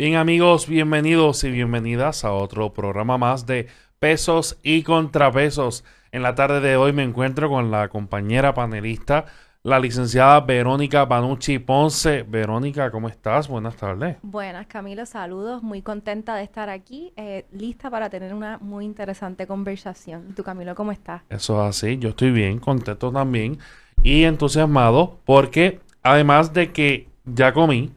Bien amigos, bienvenidos y bienvenidas a otro programa más de pesos y contrapesos. En la tarde de hoy me encuentro con la compañera panelista, la licenciada Verónica Panucci Ponce. Verónica, ¿cómo estás? Buenas tardes. Buenas, Camilo, saludos. Muy contenta de estar aquí, eh, lista para tener una muy interesante conversación. ¿Tú, Camilo, cómo estás? Eso es así, yo estoy bien, contento también y entusiasmado porque además de que ya comí,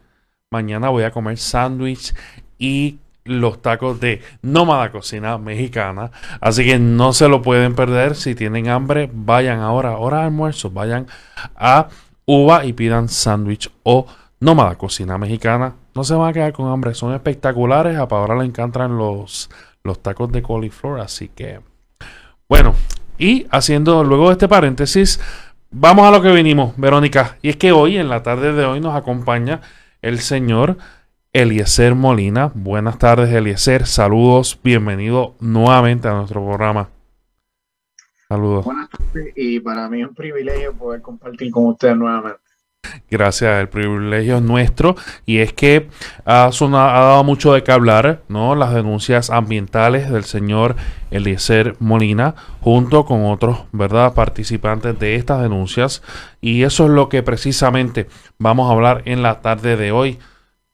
Mañana voy a comer sándwich y los tacos de Nómada Cocina Mexicana. Así que no se lo pueden perder. Si tienen hambre, vayan ahora, hora almuerzo, vayan a Uva y pidan sándwich o Nómada Cocina Mexicana. No se van a quedar con hambre, son espectaculares. A Paola le encantan los, los tacos de coliflor. Así que, bueno, y haciendo luego este paréntesis, vamos a lo que vinimos, Verónica. Y es que hoy, en la tarde de hoy, nos acompaña el señor Eliezer Molina. Buenas tardes, Eliezer. Saludos, bienvenido nuevamente a nuestro programa. Saludos. Buenas tardes y para mí es un privilegio poder compartir con ustedes nuevamente. Gracias, el privilegio es nuestro y es que ha, ha dado mucho de qué hablar, ¿no? Las denuncias ambientales del señor Eliezer Molina junto con otros, ¿verdad? Participantes de estas denuncias y eso es lo que precisamente vamos a hablar en la tarde de hoy.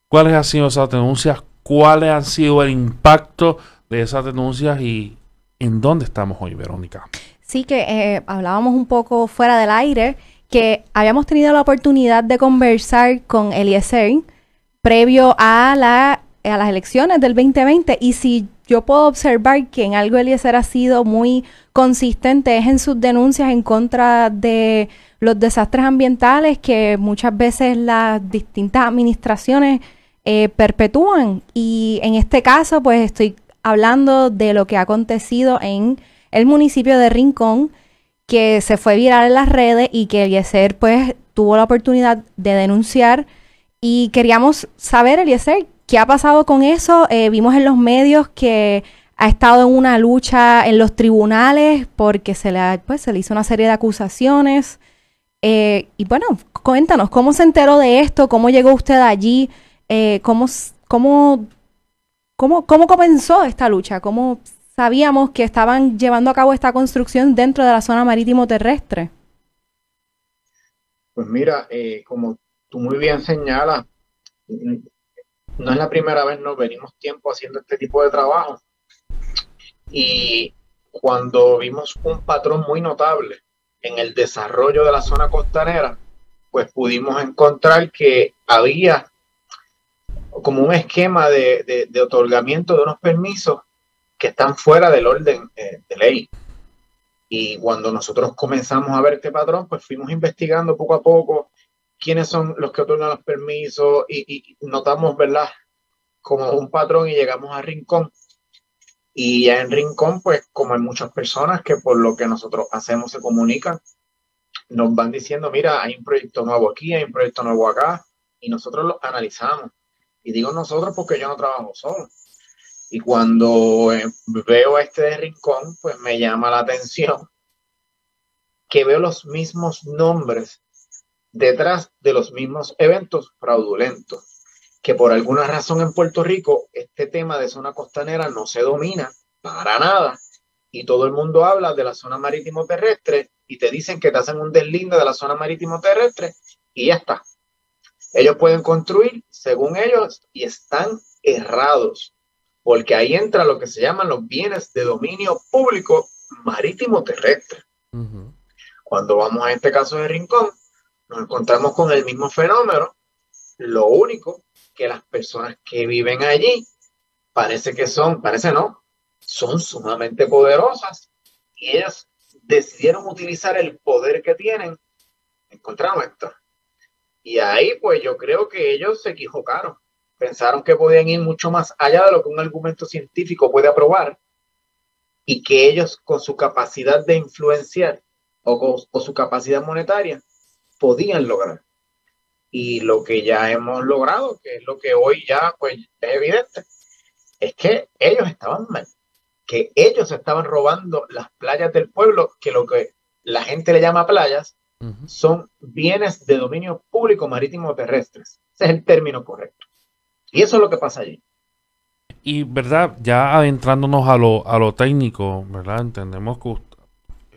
¿Cuáles han sido esas denuncias? ¿Cuáles han sido el impacto de esas denuncias y en dónde estamos hoy, Verónica? Sí, que eh, hablábamos un poco fuera del aire que habíamos tenido la oportunidad de conversar con Eliezer previo a, la, las elecciones del 2020 y si yo puedo observar que en algo Eliezer ha sido muy consistente es en sus denuncias en contra de los desastres ambientales que muchas veces las distintas administraciones eh, perpetúan. Y en este caso, pues estoy hablando de lo que ha acontecido en el municipio de Rincón, que se fue viral en las redes y que Eliezer pues tuvo la oportunidad de denunciar y queríamos saber, Eliezer, qué ha pasado con eso. Eh, vimos en los medios que ha estado en una lucha en los tribunales porque se le, pues, se le hizo una serie de acusaciones. Eh, y bueno, cuéntanos, ¿cómo se enteró de esto? ¿Cómo llegó usted allí? Eh, ¿cómo, cómo, cómo, ¿Cómo comenzó esta lucha? ¿Cómo sabíamos que estaban llevando a cabo esta construcción dentro de la zona marítimo terrestre? Pues mira, eh, como tú muy bien señalas, no es la primera vez, nos venimos tiempo haciendo este tipo de trabajo. Y cuando vimos un patrón muy notable en el desarrollo de la zona costanera, pues pudimos encontrar que había como un esquema de otorgamiento de unos permisos que están fuera del orden eh, de ley. Y cuando nosotros comenzamos a ver este patrón, pues fuimos investigando poco a poco quiénes son los que otorgan los permisos y, notamos, ¿verdad? Como un patrón y llegamos a Rincón. Y ya en Rincón, pues como hay muchas personas que por lo que nosotros hacemos se comunican, nos van diciendo, mira, hay un proyecto nuevo aquí, hay un proyecto nuevo acá, y nosotros lo analizamos. Y digo nosotros porque yo no trabajo solo. Y cuando eh, veo este rincón, pues me llama la atención que veo los mismos nombres detrás de los mismos eventos fraudulentos, que por alguna razón en Puerto Rico este tema de zona costanera no se domina para nada y todo el mundo habla de la zona marítimo terrestre y te dicen que te hacen un deslinde de la zona marítimo terrestre y ya está. Ellos pueden construir según ellos y están errados porque ahí entra lo que se llaman los bienes de dominio público marítimo terrestre. Cuando vamos a este caso de Rincón, nos encontramos con el mismo fenómeno, lo único que las personas que viven allí parece que son, parece no, son sumamente poderosas y ellas decidieron utilizar el poder que tienen. Encontramos esto. Y ahí pues yo creo que ellos se equivocaron pensaron que podían ir mucho más allá de lo que un argumento científico puede aprobar y que ellos con su capacidad de influenciar o con su capacidad monetaria podían lograr. Y lo que ya hemos logrado, que es lo que hoy ya pues es evidente, es que ellos estaban mal, que ellos estaban robando las playas del pueblo, que lo que la gente le llama playas, son bienes de dominio público marítimo terrestres. Ese es el término correcto. Y eso es lo que pasa allí. Y, ¿verdad? Ya adentrándonos a lo, a lo técnico, ¿verdad? Entendemos que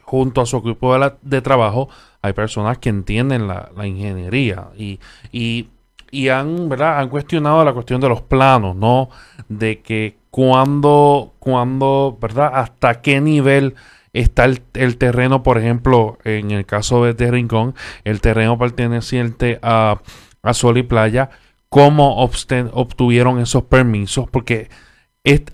junto a su equipo de, trabajo hay personas que entienden la, ingeniería y, y, y, han, ¿verdad? han cuestionado la cuestión de los planos, ¿no? De que cuando, cuando ¿verdad? Hasta qué nivel está el, terreno, por ejemplo, en el caso de, Rincón, el terreno perteneciente a, a Sol y Playa, cómo obtuvieron esos permisos, porque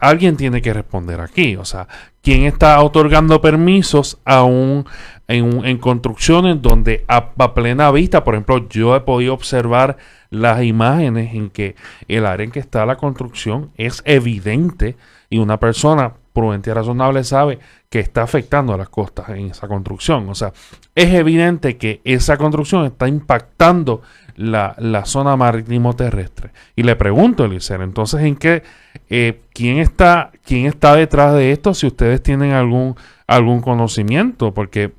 alguien tiene que responder aquí. O sea, ¿quién está otorgando permisos a un, en, construcciones donde a, plena vista, por ejemplo, yo he podido observar las imágenes en que el área en que está la construcción es evidente y una persona prudente y razonable sabe que está afectando a las costas en esa construcción. O sea, es evidente que esa construcción está impactando la, zona marítimo terrestre. Y le pregunto, Eliseo, entonces, ¿en qué, eh, quién, está, quién está detrás de esto? Si ustedes tienen algún, algún conocimiento, porque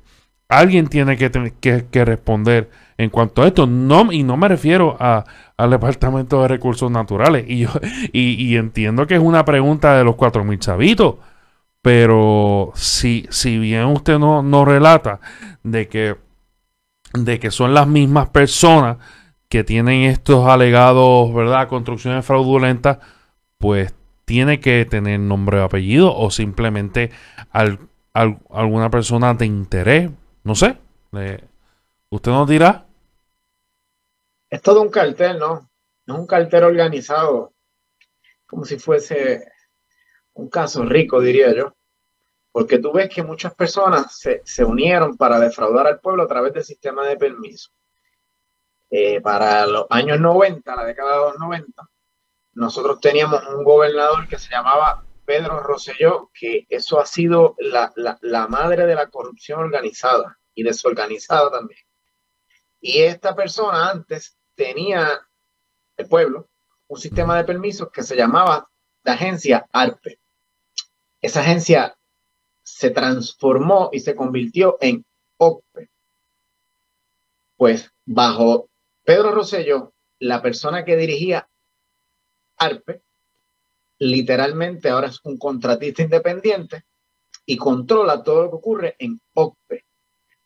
alguien tiene que, que, que responder en cuanto a esto. No, y no me refiero a, al Departamento de Recursos Naturales. Y, yo, y, entiendo que es una pregunta de los cuatro mil chavitos. Pero si, si bien usted no, no relata de que, de que son las mismas personas que tienen estos alegados, ¿verdad? Construcciones fraudulentas, pues tiene que tener nombre o apellido o simplemente alguna persona de interés, no sé. ¿Usted nos dirá? Es todo un cartel, ¿no? Es un cartel organizado, como si fuese un caso rico, diría yo. Porque tú ves que muchas personas se, se unieron para defraudar al pueblo a través del sistema de permiso. Eh, para los años 90, la década de los 90, nosotros teníamos un gobernador que se llamaba Pedro Rosselló, que eso ha sido la, la, madre de la corrupción organizada y desorganizada también. Y esta persona antes tenía, el pueblo, un sistema de permisos que se llamaba la agencia ARPE. Esa agencia se transformó y se convirtió en OCPE. Pues bajo Pedro Rosello, la persona que dirigía ARPE, literalmente ahora es un contratista independiente y controla todo lo que ocurre en OCPE.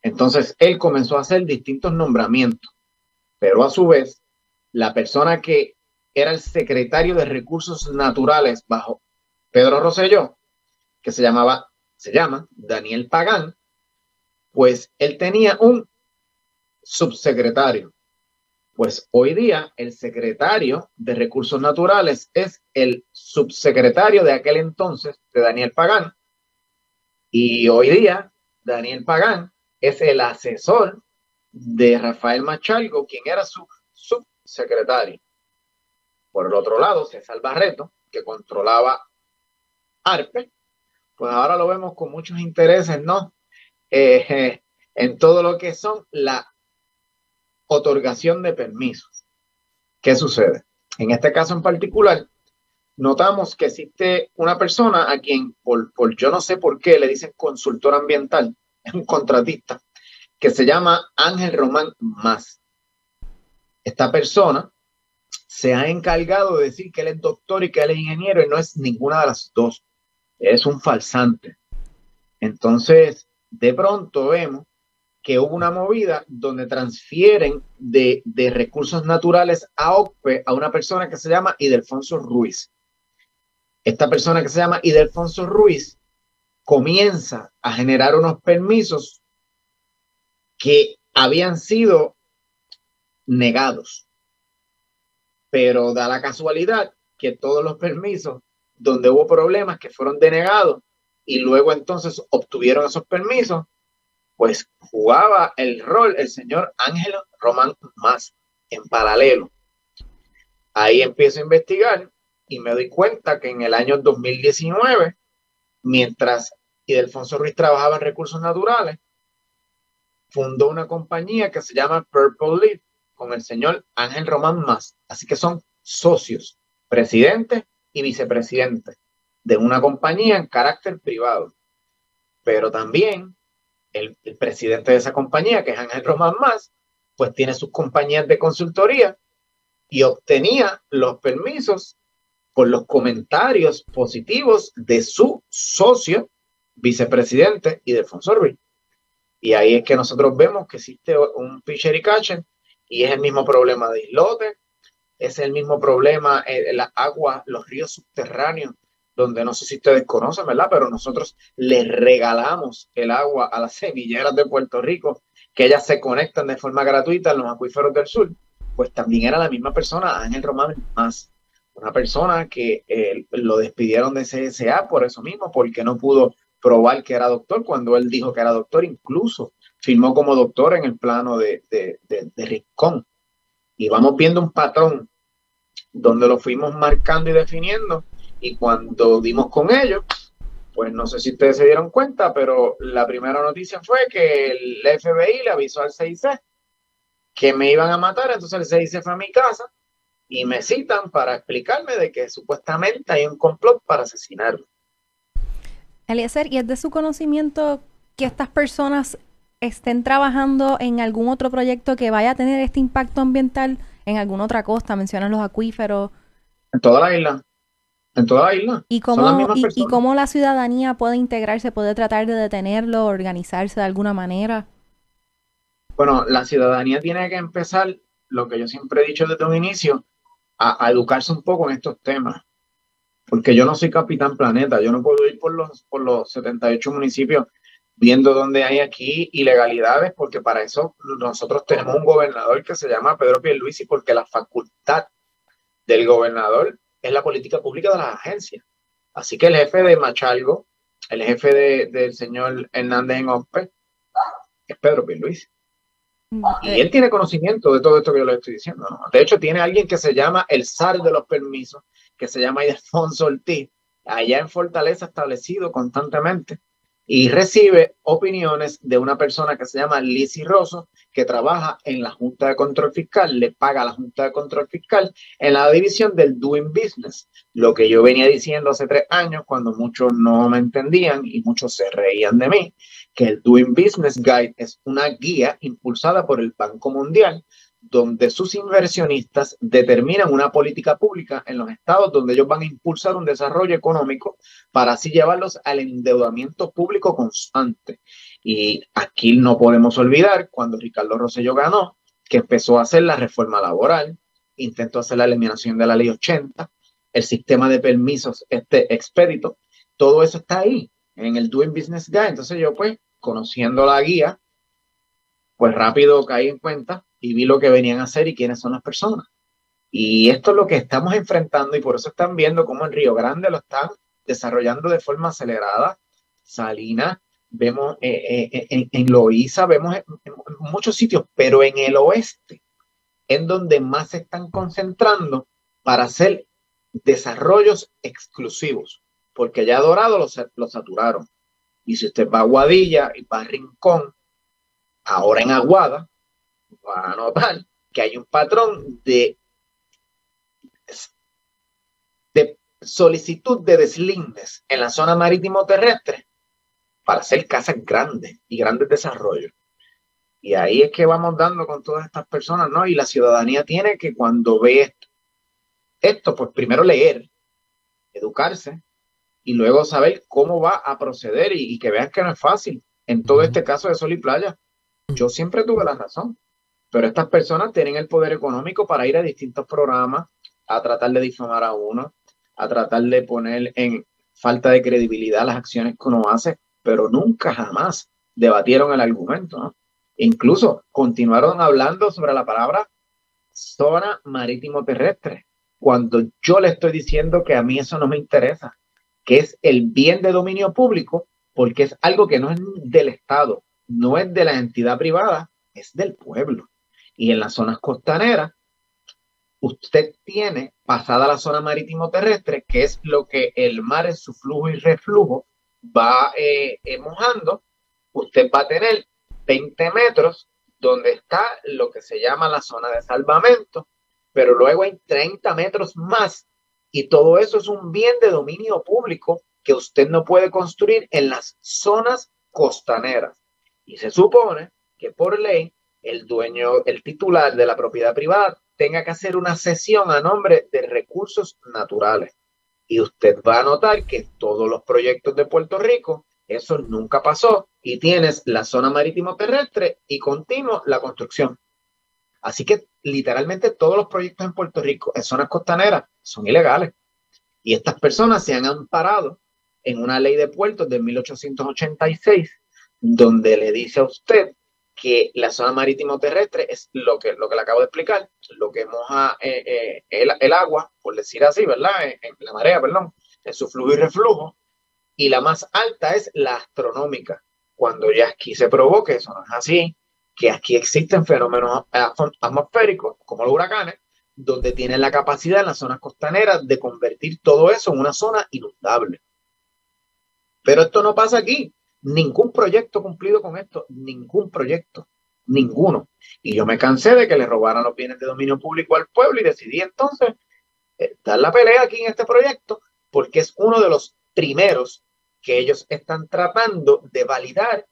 Entonces, él comenzó a hacer distintos nombramientos, pero a su vez, la persona que era el secretario de Recursos Naturales bajo Pedro Rosselló, que se llamaba, se llama Daniel Pagán, pues él tenía un subsecretario pues hoy día el secretario de Recursos Naturales es el subsecretario de aquel entonces de Daniel Pagán. Y hoy día Daniel Pagán es el asesor de Rafael Machalgo, quien era su subsecretario. Por el otro lado, César Barreto, que controlaba ARPE, pues ahora lo vemos con muchos intereses, ¿no? Eh, en todo lo que son la otorgación de permisos. ¿Qué sucede? En este caso en particular, notamos que existe una persona a quien, por, yo no sé por qué, le dicen consultor ambiental, es un contratista, que se llama Ángel Román Más. Esta persona se ha encargado de decir que él es doctor y que él es ingeniero y no es ninguna de las dos. Es un falsante. Entonces, de pronto vemos que hubo una movida donde transfieren de, recursos naturales a OCPE a una persona que se llama Idelfonso Ruiz. Esta persona que se llama Idelfonso Ruiz comienza a generar unos permisos que habían sido negados. Pero da la casualidad que todos los permisos donde hubo problemas que fueron denegados y luego entonces obtuvieron esos permisos, pues jugaba el rol el señor Ángel Román Más en paralelo. Ahí empiezo a investigar y me doy cuenta que en el año 2019, mientras Idelfonso Ruiz trabajaba en recursos naturales, fundó una compañía que se llama Purple Leaf con el señor Ángel Román Más. Así que son socios, presidente y vicepresidente de una compañía en carácter privado. Pero también el, presidente de esa compañía, que es Ángel Román Más, pues tiene sus compañías de consultoría y obtenía los permisos por los comentarios positivos de su socio, vicepresidente y de Fonsorbi. Y ahí es que nosotros vemos que existe un pitcher y catcher y es el mismo problema de islote, es el mismo problema en las aguas, los ríos subterráneos, donde no sé si ustedes conocen, ¿verdad? Pero nosotros les regalamos el agua a las semilleras de Puerto Rico, que ellas se conectan de forma gratuita en los acuíferos del sur. Pues también era la misma persona, Ángel Román más, una persona que eh, lo despidieron de CSA por eso mismo, porque no pudo probar que era doctor cuando él dijo que era doctor, incluso firmó como doctor en el plano de, de, de, de Y vamos viendo un patrón donde lo fuimos marcando y definiendo y cuando dimos con ellos, pues no sé si ustedes se dieron cuenta, pero la primera noticia fue que el FBI le avisó al CIC que me iban a matar, entonces el CIC fue a mi casa y me citan para explicarme de que supuestamente hay un complot para asesinarme. Eliezer, ¿y es de su conocimiento que estas personas estén trabajando en algún otro proyecto que vaya a tener este impacto ambiental en alguna otra costa? Mencionan los acuíferos. En toda la isla en toda la isla. ¿Y cómo, y, cómo la ciudadanía puede integrarse, puede tratar de detenerlo, organizarse de alguna manera? Bueno, la ciudadanía tiene que empezar, lo que yo siempre he dicho desde un inicio, a, educarse un poco en estos temas. Porque yo no soy capitán planeta, yo no puedo ir por los, por los 78 municipios viendo dónde hay aquí ilegalidades, porque para eso nosotros tenemos un gobernador que se llama Pedro Pierluisi, porque la facultad del gobernador es la política pública de las agencias. Así que el jefe de Machalgo, el jefe del señor Hernández en OPE, es Pedro Luis. Y él tiene conocimiento de todo esto que yo le estoy diciendo. De hecho, tiene alguien que se llama el SAR de los permisos, que se llama Ildefonso Ortiz, allá en Fortaleza establecido constantemente y recibe opiniones de una persona que se llama Lizzy Rosso, que trabaja en la Junta de Control Fiscal, le paga a la Junta de Control Fiscal en la división del Doing Business. Lo que yo venía diciendo hace tres años, cuando muchos no me entendían y muchos se reían de mí, que el Doing Business Guide es una guía impulsada por el Banco Mundial donde sus inversionistas determinan una política pública en los estados donde ellos van a impulsar un desarrollo económico para así llevarlos al endeudamiento público constante. Y aquí no podemos olvidar cuando Ricardo Rosselló ganó, que empezó a hacer la reforma laboral, intentó hacer la eliminación de la ley 80, el sistema de permisos este expedito, todo eso está ahí en el Doing Business Guide. Entonces yo pues, conociendo la guía, pues rápido caí en cuenta y vi lo que venían a hacer y quiénes son las personas. Y esto es lo que estamos enfrentando y por eso están viendo cómo en Río Grande lo están desarrollando de forma acelerada. Salina, vemos eh, eh, en, en Loíza, vemos en, muchos sitios, pero en el oeste, en donde más se están concentrando para hacer desarrollos exclusivos, porque ya Dorado lo, lo saturaron. Y si usted va a Guadilla y va a Rincón, ahora en Aguada, va a notar que hay un patrón de, de solicitud de deslindes en la zona marítimo terrestre para hacer casas grandes y grandes desarrollos. Y ahí es que vamos dando con todas estas personas, ¿no? Y la ciudadanía tiene que cuando ve esto, esto pues primero leer, educarse y luego saber cómo va a proceder y, y que vean que no es fácil. En todo este caso de Sol y Playa, yo siempre tuve la razón. Pero estas personas tienen el poder económico para ir a distintos programas a tratar de difamar a uno, a tratar de poner en falta de credibilidad las acciones que uno hace, pero nunca jamás debatieron el argumento. Incluso continuaron hablando sobre la palabra zona marítimo terrestre, cuando yo le estoy diciendo que a mí eso no me interesa, que es el bien de dominio público, porque es algo que no es del Estado, no es de la entidad privada, es del pueblo. Y en las zonas costaneras, usted tiene, pasada la zona marítimo terrestre, que es lo que el mar en su flujo y reflujo va eh, eh, mojando, usted va a tener 20 metros donde está lo que se llama la zona de salvamento, pero luego hay 30 metros más y todo eso es un bien de dominio público que usted no puede construir en las zonas costaneras. Y se supone que por ley el dueño, el titular de la propiedad privada, tenga que hacer una sesión a nombre de recursos naturales. Y usted va a notar que todos los proyectos de Puerto Rico, eso nunca pasó. Y tienes la zona marítimo terrestre y continuo la construcción. Así que literalmente todos los proyectos en Puerto Rico en zonas costaneras son ilegales. Y estas personas se han amparado en una ley de puertos de 1886, donde le dice a usted que la zona marítimo terrestre es lo que, lo que le acabo de explicar, lo que moja eh, eh, el, agua, por decir así, ¿verdad? En, la marea, perdón, en su flujo y reflujo. Y la más alta es la astronómica. Cuando ya aquí se provoque, eso no es así, que aquí existen fenómenos atmosféricos, como los huracanes, donde tienen la capacidad en las zonas costaneras de convertir todo eso en una zona inundable. Pero esto no pasa aquí. Ningún proyecto cumplido con esto, ningún proyecto, ninguno. Y yo me cansé de que le robaran los bienes de dominio público al pueblo y decidí entonces eh, dar la pelea aquí en este proyecto porque es uno de los primeros que ellos están tratando de validar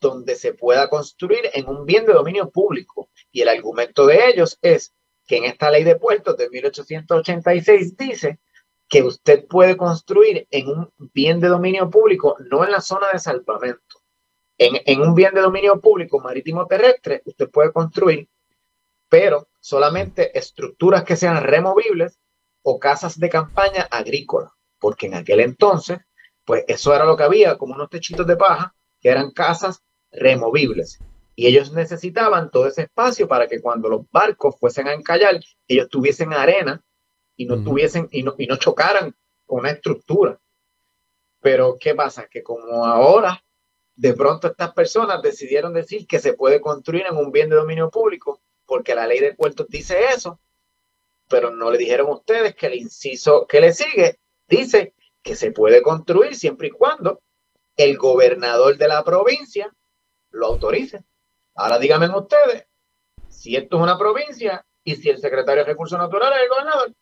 donde se pueda construir en un bien de dominio público. Y el argumento de ellos es que en esta ley de puertos de 1886 dice que usted puede construir en un bien de dominio público, no en la zona de salvamento. En, un bien de dominio público marítimo terrestre, usted puede construir, pero solamente estructuras que sean removibles o casas de campaña agrícola, porque en aquel entonces, pues eso era lo que había, como unos techitos de paja, que eran casas removibles. Y ellos necesitaban todo ese espacio para que cuando los barcos fuesen a encallar, ellos tuviesen arena y no tuviesen y no, y no chocaran con una estructura. Pero ¿qué pasa? Que como ahora de pronto estas personas decidieron decir que se puede construir en un bien de dominio público porque la ley de puertos dice eso, pero no le dijeron a ustedes que el inciso que le sigue dice que se puede construir siempre y cuando el gobernador de la provincia lo autorice. Ahora díganme ustedes si esto es una provincia y si el secretario de Recursos Naturales es el gobernador.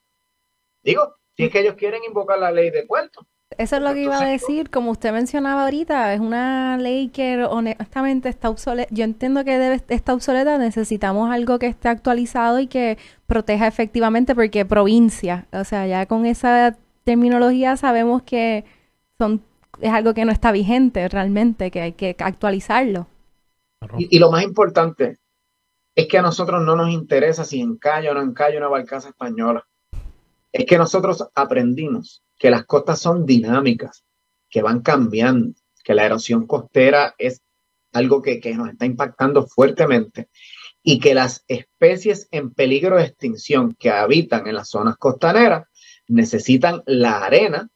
Digo, si es que ellos quieren invocar la ley de puerto. Eso es lo que iba a decir, como usted mencionaba ahorita, es una ley que honestamente está obsoleta. Yo entiendo que debe estar obsoleta, necesitamos algo que esté actualizado y que proteja efectivamente, porque provincia, o sea, ya con esa terminología sabemos que son es algo que no está vigente realmente, que hay que actualizarlo. Y, y lo más importante es que a nosotros no nos interesa si encalla o no encalla una barcaza española es que nosotros aprendimos que las costas son dinámicas, que van cambiando, que la erosión costera es algo que, nos está impactando fuertemente y que las especies en peligro de extinción que habitan en las zonas costaneras necesitan la arena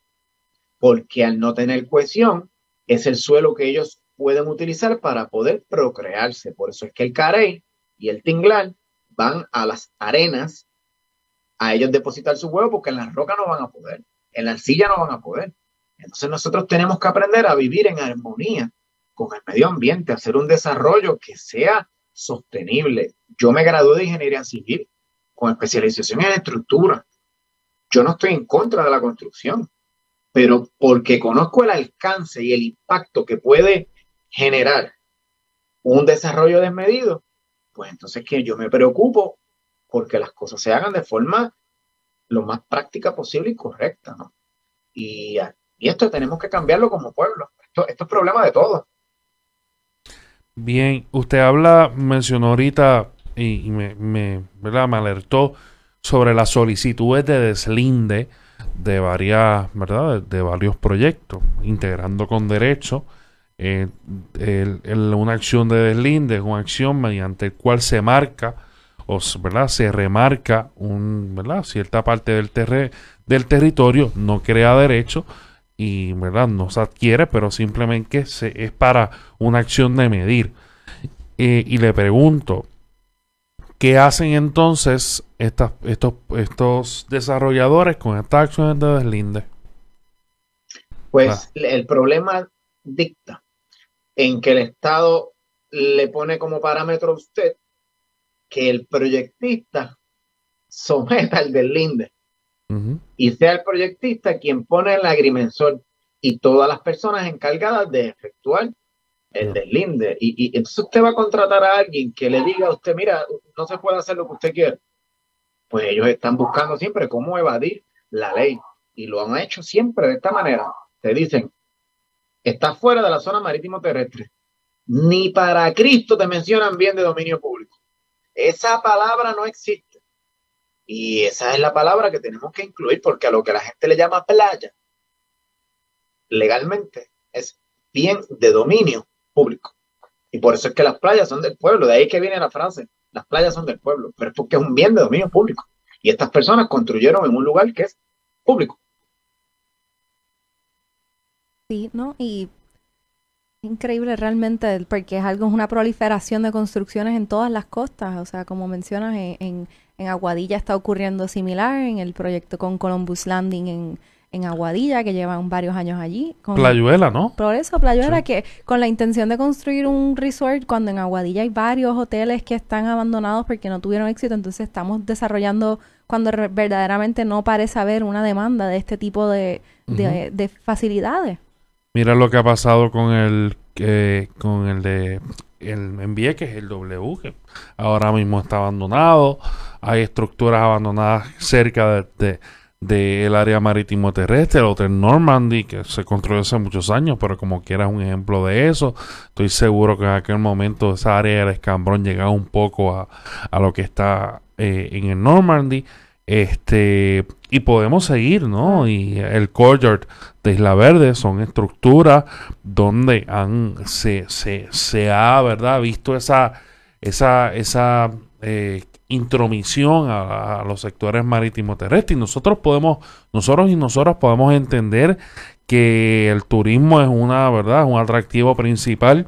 porque al no tener cohesión es el suelo que ellos pueden utilizar para poder procrearse. Por eso es que el carey y el tinglar van a las arenas a ellos depositar su huevo porque en la roca no van a poder, en la arcilla no van a poder. Entonces nosotros tenemos que aprender a vivir en armonía con el medio ambiente, hacer un desarrollo que sea sostenible. Yo me gradué de ingeniería civil con especialización en estructura. Yo no estoy en contra de la construcción, pero porque conozco el alcance y el impacto que puede generar un desarrollo desmedido, pues entonces que yo me preocupo porque las cosas se hagan de forma lo más práctica posible y correcta, ¿no? Y, esto tenemos que cambiarlo como pueblo. Esto, es problema de todos. Bien, usted habla, mencionó ahorita y, me, me, me alertó sobre las solicitudes de deslinde de varias, ¿verdad? De, varios proyectos, integrando con derecho. Eh, una acción de deslinde es una acción mediante el cual se marca ¿verdad? se remarca un, ¿verdad? cierta parte del, del territorio, no crea derecho y ¿verdad? no se adquiere, pero simplemente se, es para una acción de medir. Eh, y le pregunto, ¿qué hacen entonces estas, estos, estos desarrolladores con estas acciones de deslinde? Pues ah. el problema dicta en que el Estado le pone como parámetro a usted que el proyectista someta al deslinde y sea el proyectista quien pone el agrimensor y todas las personas encargadas de efectuar el deslinde. Y, y, entonces usted va a contratar a alguien que le diga a usted, mira, no se puede hacer lo que usted quiere. pues ellos están buscando siempre cómo evadir la ley y lo han hecho siempre de esta manera. Te dicen, estás fuera de la zona marítimo terrestre. Ni para Cristo te mencionan bien de dominio público. Esa palabra no existe. Y esa es la palabra que tenemos que incluir porque a lo que la gente le llama playa, legalmente, es bien de dominio público. Y por eso es que las playas son del pueblo. De ahí que viene la frase, las playas son del pueblo. Pero es porque es un bien de dominio público. Y estas personas construyeron en un lugar que es público. Sí, ¿no? Y increíble realmente porque es algo, es una proliferación de construcciones en todas las costas. O sea, como mencionas, en, en Aguadilla está ocurriendo similar, en el proyecto con Columbus Landing en en Aguadilla, que llevan varios años allí. Con, Playuela, ¿no? Por eso, Playuela, que con la intención de construir un resort, cuando en Aguadilla hay varios hoteles que están abandonados porque no tuvieron éxito, entonces estamos desarrollando cuando verdaderamente no parece haber una demanda de este tipo de, de, facilidades. Mira lo que ha pasado con el con el de el que es el W, que ahora mismo está abandonado. Hay estructuras abandonadas cerca de del área marítimo terrestre, el Hotel Normandy, que se construyó hace muchos años, pero como quiera un ejemplo de eso. Estoy seguro que en aquel momento esa área del escambrón llegaba un poco a, a lo que está eh, en el Normandy. Este, y podemos seguir, ¿no? Y el courtyard de Isla Verde son estructuras donde han, se, se, se ha, ¿verdad? Visto esa, esa, esa eh, intromisión a, los sectores marítimo terrestres. Y nosotros podemos, nosotros y nosotras podemos entender que el turismo es una, ¿verdad? un atractivo principal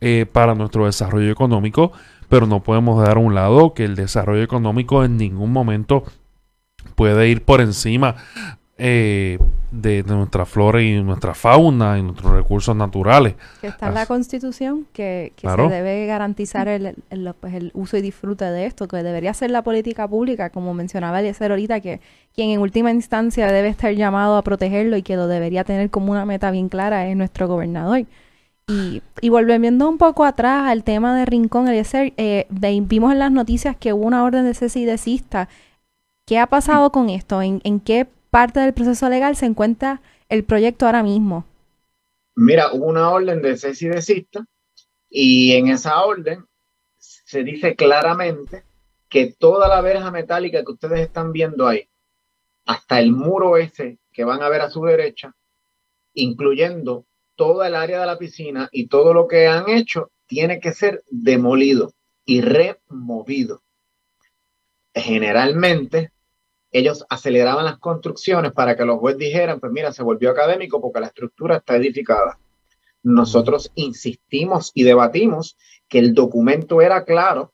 eh, para nuestro desarrollo económico, pero no podemos dar a un lado que el desarrollo económico en ningún momento puede ir por encima eh, de, nuestra flora y nuestra fauna y nuestros recursos naturales. Que está en la Constitución, que, se debe garantizar el, pues, el, uso y disfrute de esto, que debería ser la política pública, como mencionaba Eliezer ahorita, que quien en última instancia debe estar llamado a protegerlo y que lo debería tener como una meta bien clara es nuestro gobernador. Y, y volviendo un poco atrás al tema de Rincón, Eliezer, eh, vimos en las noticias que hubo una orden de cese y desista. ¿Qué ha pasado con esto? ¿En, qué parte del proceso legal se encuentra el proyecto ahora mismo? Mira, hubo una orden de cese y desista y en esa orden se dice claramente que toda la verja metálica que ustedes están viendo ahí, hasta el muro ese que van a ver a su derecha, incluyendo toda el área de la piscina y todo lo que han hecho, tiene que ser demolido y removido. Generalmente ellos aceleraban las construcciones para que los jueces dijeran, pues mira, se volvió académico porque la estructura está edificada. Nosotros insistimos y debatimos que el documento era claro,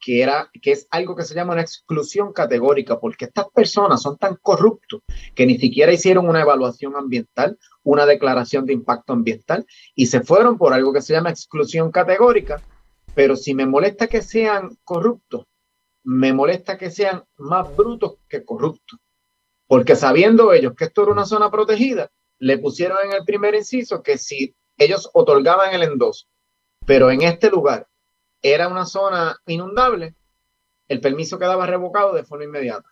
que, era, que es algo que se llama una exclusión categórica, porque estas personas son tan corruptos que ni siquiera hicieron una evaluación ambiental, una declaración de impacto ambiental, y se fueron por algo que se llama exclusión categórica. Pero si me molesta que sean corruptos, me molesta que sean más brutos que corruptos. Porque sabiendo ellos que esto era una zona protegida, le pusieron en el primer inciso que si ellos otorgaban el endoso, pero en este lugar era una zona inundable, el permiso quedaba revocado de forma inmediata.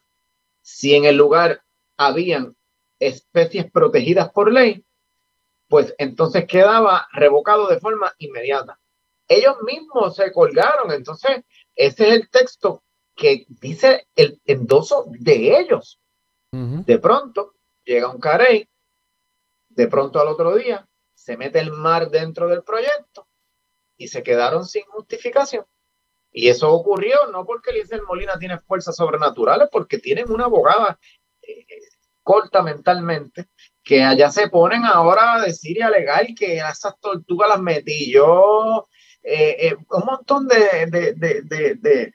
Si en el lugar habían especies protegidas por ley, pues entonces quedaba revocado de forma inmediata. Ellos mismos se colgaron, entonces ese es el texto que dice el endoso de ellos. De pronto llega un carey, de pronto al otro día se mete el mar dentro del proyecto y se quedaron sin justificación. Y eso ocurrió no porque Eliezer Molina tiene fuerzas sobrenaturales, porque tienen una abogada eh, corta mentalmente, que allá se ponen ahora a decir y a alegar que esas tortugas las metí yo, eh, eh, un montón de, de de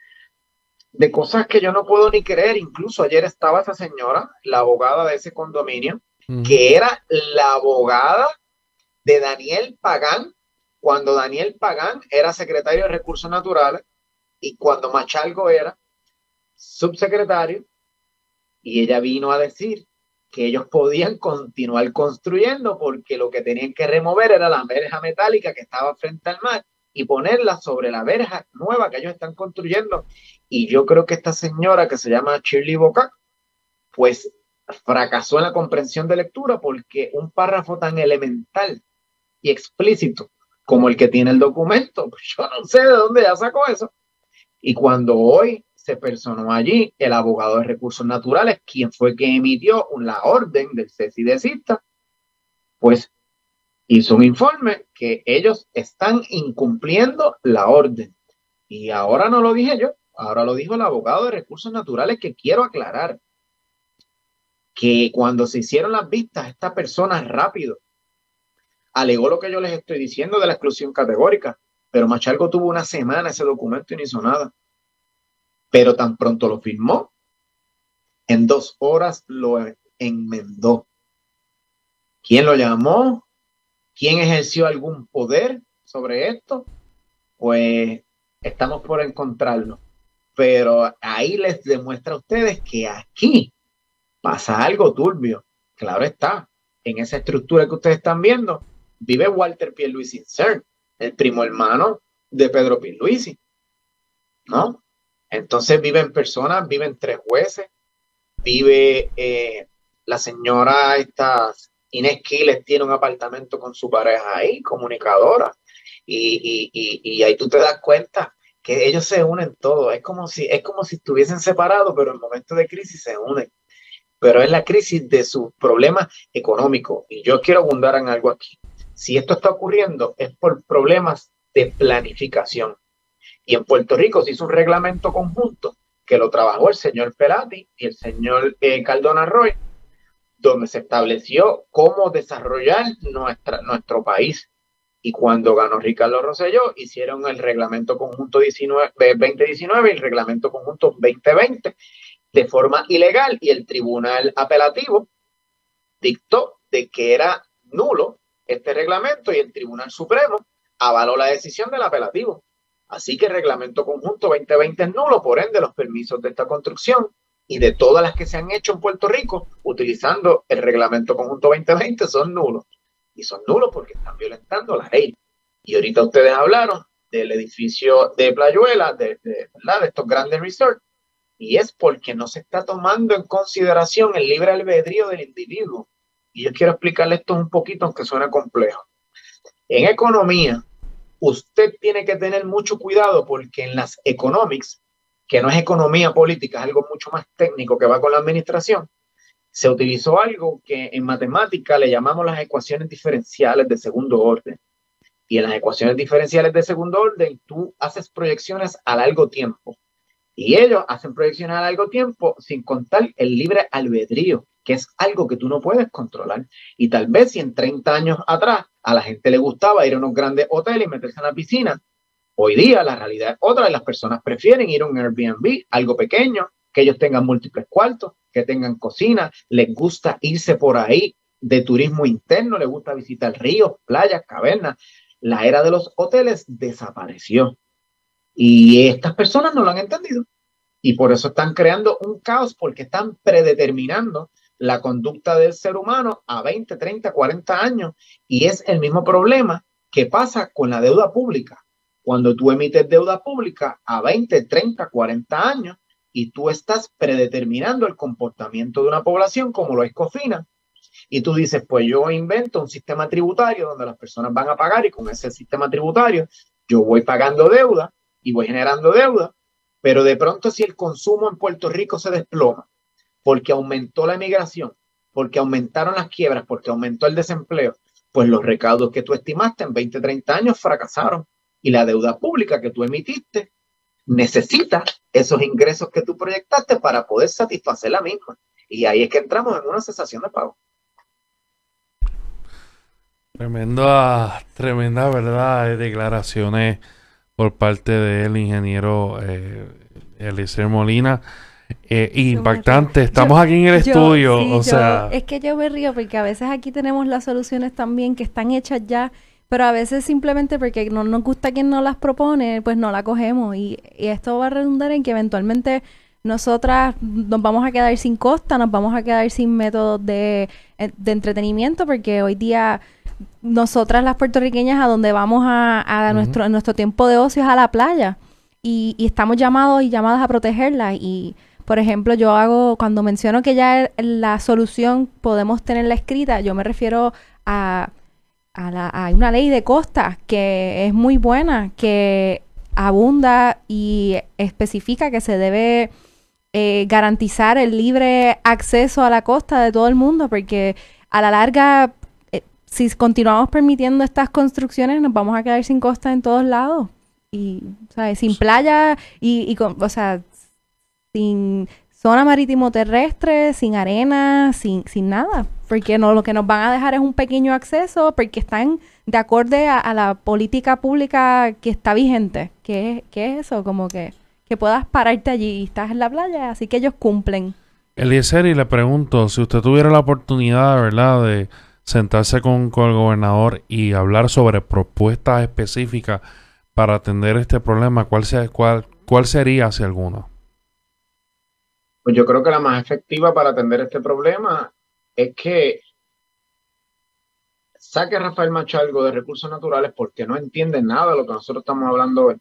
cosas que yo no puedo ni creer. Incluso ayer estaba esa señora, la abogada de ese condominio, que era la abogada de Daniel Pagán, cuando Daniel Pagán era secretario de Recursos Naturales y cuando Machalgo era subsecretario, y ella vino a decir que ellos podían continuar construyendo porque lo que tenían que remover era la verja metálica que estaba frente al mar y ponerla sobre la verja nueva que ellos están construyendo. Y yo creo que esta señora que se llama Shirley Boca, pues fracasó en la comprensión de lectura porque un párrafo tan elemental y explícito como el que tiene el documento, pues yo no sé de dónde ya sacó eso. Y cuando hoy se personó allí el abogado de recursos naturales, quien fue que emitió la orden del cita, pues hizo un informe que ellos están incumpliendo la orden. Y ahora no lo dije yo, ahora lo dijo el abogado de recursos naturales que quiero aclarar que cuando se hicieron las vistas, esta persona rápido alegó lo que yo les estoy diciendo de la exclusión categórica, pero Machalgo tuvo una semana ese documento y no hizo nada. Pero tan pronto lo firmó, en dos horas lo enmendó. ¿Quién lo llamó? ¿Quién ejerció algún poder sobre esto? Pues estamos por encontrarlo. Pero ahí les demuestra a ustedes que aquí pasa algo turbio. Claro está, en esa estructura que ustedes están viendo, vive Walter Pierluisi CERN, el primo hermano de Pedro Pierluisi, ¿no? Entonces viven personas, viven tres jueces, vive eh, la señora esta Inés Quiles tiene un apartamento con su pareja ahí, comunicadora, y, y, y, ahí tú te das cuenta que ellos se unen todos, es como si, es como si estuviesen separados, pero en momentos de crisis se unen pero es la crisis de sus problemas económicos. Y yo quiero abundar en algo aquí. Si esto está ocurriendo es por problemas de planificación. Y en Puerto Rico se hizo un reglamento conjunto que lo trabajó el señor Pelati y el señor eh, Caldona Roy, donde se estableció cómo desarrollar nuestra, nuestro país. Y cuando ganó Ricardo Rosselló, hicieron el reglamento conjunto 19, 2019 y el reglamento conjunto 2020, de forma ilegal y el tribunal apelativo dictó de que era nulo este reglamento y el Tribunal Supremo avaló la decisión del apelativo. Así que el reglamento conjunto 2020 es nulo, por ende los permisos de esta construcción y de todas las que se han hecho en Puerto Rico utilizando el reglamento conjunto 2020 son nulos. Y son nulos porque están violentando la ley. Y ahorita ustedes hablaron del edificio de Playuela, de, de, de estos grandes resorts, y es porque no se está tomando en consideración el libre albedrío del individuo. Y yo quiero explicarle esto un poquito, aunque suene complejo. En economía, usted tiene que tener mucho cuidado porque en las economics, que no es economía política, es algo mucho más técnico que va con la administración, se utilizó algo que en matemática le llamamos las ecuaciones diferenciales de segundo orden. Y en las ecuaciones diferenciales de segundo orden, tú haces proyecciones a largo tiempo. Y ellos hacen proyecciones a largo tiempo sin contar el libre albedrío, que es algo que tú no puedes controlar. Y tal vez si en 30 años atrás a la gente le gustaba ir a unos grandes hoteles y meterse en la piscina, hoy día la realidad es otra y las personas prefieren ir a un Airbnb, algo pequeño, que ellos tengan múltiples cuartos, que tengan cocina, les gusta irse por ahí de turismo interno, les gusta visitar ríos, playas, cavernas. La era de los hoteles desapareció. Y estas personas no lo han entendido. Y por eso están creando un caos porque están predeterminando la conducta del ser humano a 20, 30, 40 años. Y es el mismo problema que pasa con la deuda pública. Cuando tú emites deuda pública a 20, 30, 40 años y tú estás predeterminando el comportamiento de una población como lo es Cofina, y tú dices, pues yo invento un sistema tributario donde las personas van a pagar y con ese sistema tributario yo voy pagando deuda y voy generando deuda, pero de pronto si el consumo en Puerto Rico se desploma porque aumentó la emigración, porque aumentaron las quiebras, porque aumentó el desempleo, pues los recaudos que tú estimaste en 20, 30 años fracasaron y la deuda pública que tú emitiste necesita esos ingresos que tú proyectaste para poder satisfacer la misma. Y ahí es que entramos en una cesación de pago. Tremenda, tremenda verdad, de declaraciones por parte del ingeniero eh, Eliseo Molina. Eh, impactante, estamos aquí en el estudio, o sea... Es que yo me río porque a veces aquí tenemos las soluciones también que están hechas ya, pero a veces simplemente porque no nos gusta quien nos las propone, pues no la cogemos. Y, esto va a redundar en que eventualmente nosotras nos vamos a quedar sin costa, nos vamos a quedar sin métodos de, eh, de entretenimiento porque hoy día nosotras las puertorriqueñas a donde vamos a, nuestro, nuestro tiempo de ocio es a la playa. Y, y estamos llamados y llamadas a protegerla. Y por ejemplo, yo hago, cuando menciono que ya la solución podemos tenerla escrita, yo me refiero a, a, una ley de costa que es muy buena, que abunda y especifica que se debe eh, garantizar el libre acceso a la costa de todo el mundo, porque a la larga, eh, si continuamos permitiendo estas construcciones, nos vamos a quedar sin costa en todos lados. Y, ¿sabes? Sin playa y, y con, o sea, sin zona marítimo terrestre, sin arena, sin, sin nada. Porque no, lo que nos van a dejar es un pequeño acceso porque están de acorde a, la política pública que está vigente. ¿Qué, ¿Qué, es eso? Como que, que puedas pararte allí y estás en la playa, así que ellos cumplen. Eliezer, y le pregunto, si usted tuviera la oportunidad, ¿verdad?, de sentarse con, con el gobernador y hablar sobre propuestas específicas para atender este problema, ¿cuál, sea, cuál, cuál sería, si alguna? Pues yo creo que la más efectiva para atender este problema es que saque a Rafael Machalgo de recursos naturales porque no entiende nada de lo que nosotros estamos hablando hoy.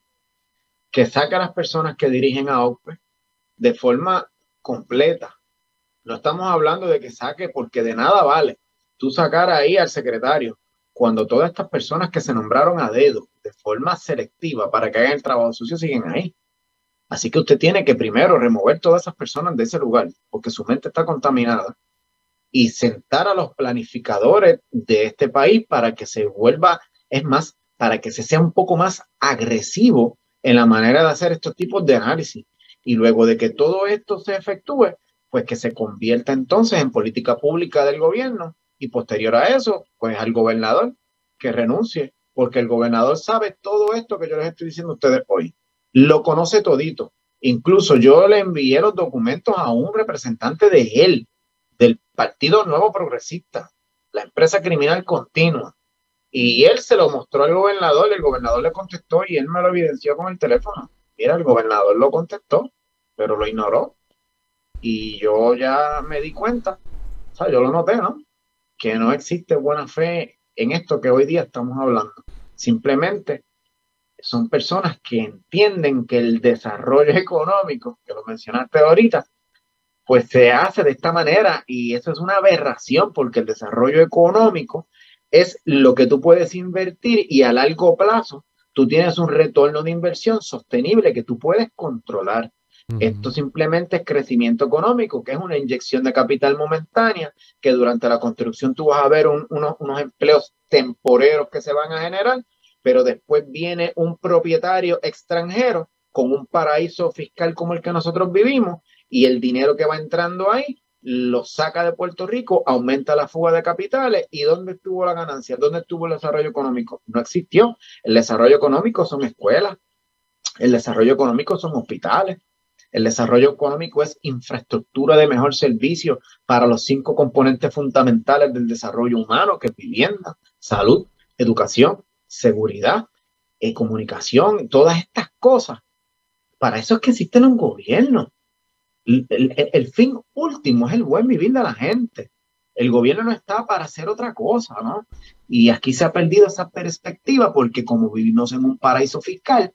Que saque a las personas que dirigen a OPE de forma completa. No estamos hablando de que saque porque de nada vale tú sacar ahí al secretario cuando todas estas personas que se nombraron a dedo de forma selectiva para que hagan el trabajo sucio siguen ahí. Así que usted tiene que primero remover todas esas personas de ese lugar, porque su mente está contaminada, y sentar a los planificadores de este país para que se vuelva, es más, para que se sea un poco más agresivo en la manera de hacer estos tipos de análisis. Y luego de que todo esto se efectúe, pues que se convierta entonces en política pública del gobierno y posterior a eso, pues al gobernador que renuncie, porque el gobernador sabe todo esto que yo les estoy diciendo a ustedes hoy lo conoce todito. Incluso yo le envié los documentos a un representante de él, del Partido Nuevo Progresista, la empresa criminal continua. Y él se lo mostró al gobernador, el gobernador le contestó y él me lo evidenció con el teléfono. Mira, el gobernador lo contestó, pero lo ignoró. Y yo ya me di cuenta, o sea, yo lo noté, ¿no? Que no existe buena fe en esto que hoy día estamos hablando. Simplemente son personas que entienden que el desarrollo económico, que lo mencionaste ahorita, pues se hace de esta manera y eso es una aberración porque el desarrollo económico es lo que tú puedes invertir y a largo plazo tú tienes un retorno de inversión sostenible que tú puedes controlar. Esto simplemente es crecimiento económico, que es una inyección de capital momentánea, que durante la construcción tú vas a ver unos, unos empleos temporeros que se van a generar, pero después viene un propietario extranjero con un paraíso fiscal como el que nosotros vivimos y el dinero que va entrando ahí lo saca de Puerto Rico, aumenta la fuga de capitales y ¿dónde estuvo la ganancia? ¿Dónde estuvo el desarrollo económico? No existió. El desarrollo económico son escuelas, el desarrollo económico son hospitales, el desarrollo económico es infraestructura de mejor servicio para los cinco componentes fundamentales del desarrollo humano, que es vivienda, salud, educación seguridad, eh, comunicación, todas estas cosas. Para eso es que existe un gobierno. El, fin último es el buen vivir de la gente. El gobierno no está para hacer otra cosa, ¿no? Y aquí se ha perdido esa perspectiva porque como vivimos en un paraíso fiscal,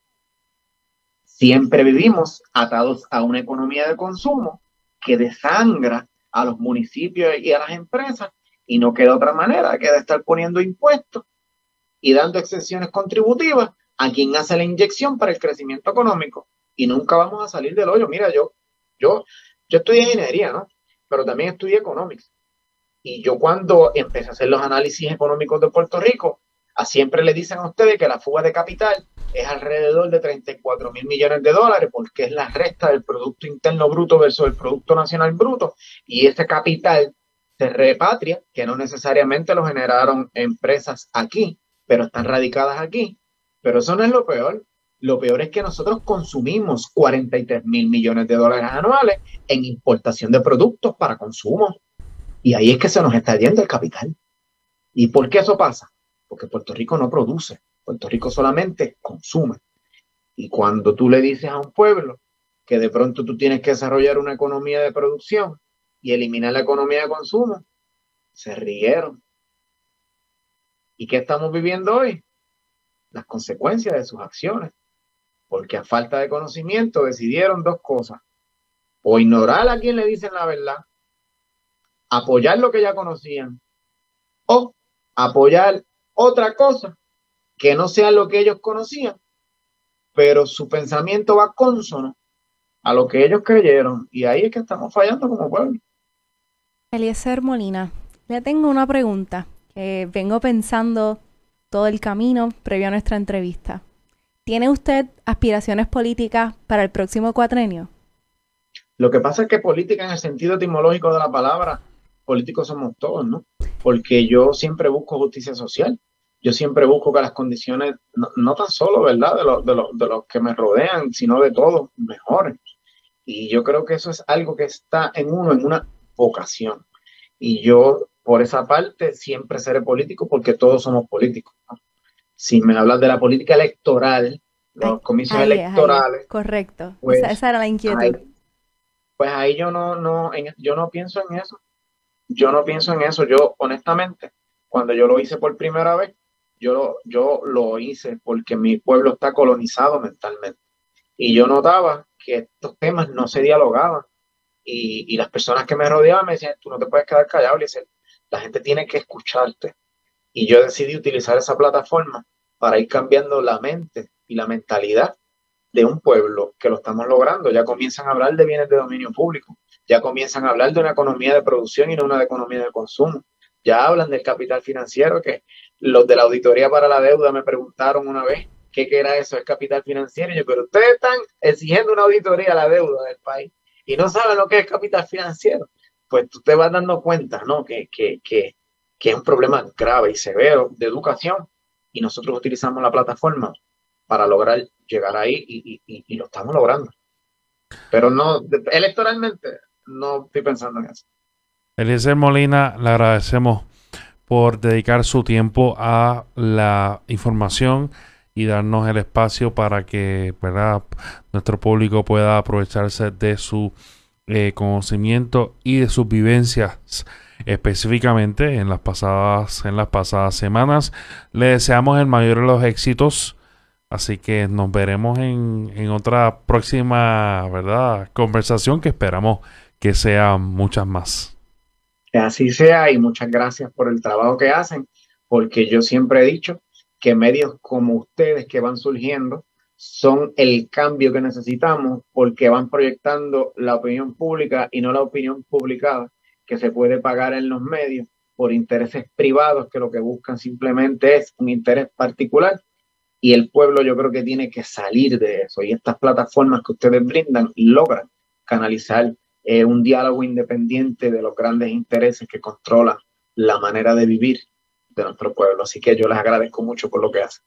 siempre vivimos atados a una economía de consumo que desangra a los municipios y a las empresas y no queda otra manera que de estar poniendo impuestos y dando exenciones contributivas a quien hace la inyección para el crecimiento económico. Y nunca vamos a salir del hoyo. Mira, yo, yo, yo estudié ingeniería, ¿no? Pero también estudié economics. Y yo cuando empecé a hacer los análisis económicos de Puerto Rico, a siempre le dicen a ustedes que la fuga de capital es alrededor de 34 mil millones de dólares, porque es la resta del Producto Interno Bruto versus el Producto Nacional Bruto, y ese capital se repatria, que no necesariamente lo generaron empresas aquí, pero están radicadas aquí. Pero eso no es lo peor. Lo peor es que nosotros consumimos 43 mil millones de dólares anuales en importación de productos para consumo. Y ahí es que se nos está yendo el capital. ¿Y por qué eso pasa? Porque Puerto Rico no produce. Puerto Rico solamente consume. Y cuando tú le dices a un pueblo que de pronto tú tienes que desarrollar una economía de producción y eliminar la economía de consumo, se rieron ¿Y qué estamos viviendo hoy? Las consecuencias de sus acciones. Porque a falta de conocimiento decidieron dos cosas. O ignorar a quien le dicen la verdad, apoyar lo que ya conocían, o apoyar otra cosa que no sea lo que ellos conocían, pero su pensamiento va consono a lo que ellos creyeron. Y ahí es que estamos fallando como pueblo. Eliezer Molina, le tengo una pregunta que vengo pensando todo el camino previo a nuestra entrevista. ¿Tiene usted aspiraciones políticas para el próximo cuatrenio? Lo que pasa es que política en el sentido etimológico de la palabra, políticos somos todos, ¿no? Porque yo siempre busco justicia social. Yo siempre busco que las condiciones, no, tan solo, ¿verdad?, de, de, de los que me rodean, sino de todos, mejoren. Y yo creo que eso es algo que está en uno, en una vocación. Y yo, por esa parte, siempre seré político porque todos somos políticos. Si me hablas de la política electoral, los comicios electorales. correcto. Pues, esa, era la inquietud. pues ahí yo no, no, yo no pienso en eso. Yo no pienso en eso. Yo, honestamente, cuando yo lo hice por primera vez, yo, yo lo hice porque mi pueblo está colonizado mentalmente. Y yo notaba que estos temas no se dialogaban y, las personas que me rodeaban me decían, tú no te puedes quedar callado, y la gente tiene que escucharte. Y yo decidí utilizar esa plataforma para ir cambiando la mente y la mentalidad de un pueblo que lo estamos logrando. Ya comienzan a hablar de bienes de dominio público, ya comienzan a hablar de una economía de producción y no una economía de consumo. Ya hablan del capital financiero, que los de la auditoría para la deuda me preguntaron una vez qué era eso, el capital financiero. Y yo, pero ustedes están exigiendo una auditoría a la deuda del país y no saben lo que es capital financiero, pues tú te vas dando cuenta, ¿no? Que, que, que, que es un problema grave y severo de educación y nosotros utilizamos la plataforma para lograr llegar ahí y, y, y, lo estamos logrando. Pero no, electoralmente, no estoy pensando en eso. Eliezer Molina, le agradecemos por dedicar su tiempo a la información y darnos el espacio para que ¿verdad? nuestro público pueda aprovecharse de su eh, conocimiento y de sus vivencias específicamente en las pasadas en las pasadas semanas. Le deseamos el mayor de los éxitos así que nos veremos en, en otra próxima verdad conversación que esperamos que sea muchas más. Que así sea y muchas gracias por el trabajo que hacen porque yo siempre he dicho que medios como ustedes que van surgiendo son el cambio que necesitamos porque van proyectando la opinión pública y no la opinión publicada que se puede pagar en los medios por intereses privados que lo que buscan simplemente es un interés particular y el pueblo yo creo que tiene que salir de eso y estas plataformas que ustedes brindan logran canalizar eh, un diálogo independiente de los grandes intereses que controlan la manera de vivir de nuestro pueblo. Así que yo les agradezco mucho por lo que hacen.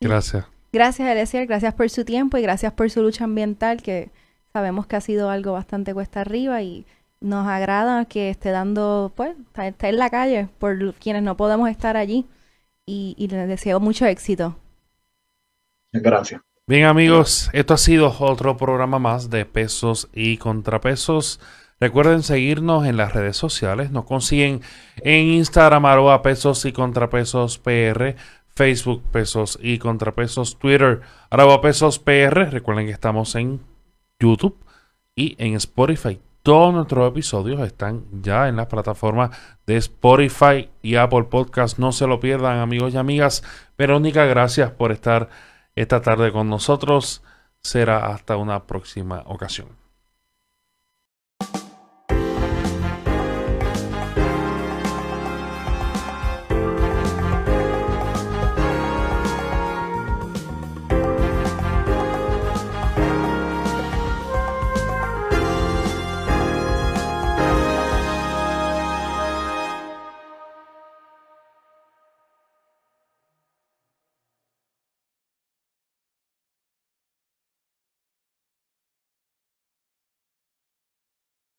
Gracias. Gracias, Eliezer. Gracias por su tiempo y gracias por su lucha ambiental, que sabemos que ha sido algo bastante cuesta arriba y nos agrada que esté dando, pues, esté en la calle por quienes no podemos estar allí y, y les deseo mucho éxito. Gracias. Bien amigos, esto ha sido otro programa más de pesos y contrapesos. Recuerden seguirnos en las redes sociales. Nos consiguen en Instagram, arroba pesos y contrapesos PR, Facebook pesos y contrapesos, Twitter, arroba pesos PR. Recuerden que estamos en YouTube y en Spotify. Todos nuestros episodios están ya en las plataformas de Spotify y Apple Podcast. No se lo pierdan, amigos y amigas. Verónica, gracias por estar esta tarde con nosotros. Será hasta una próxima ocasión.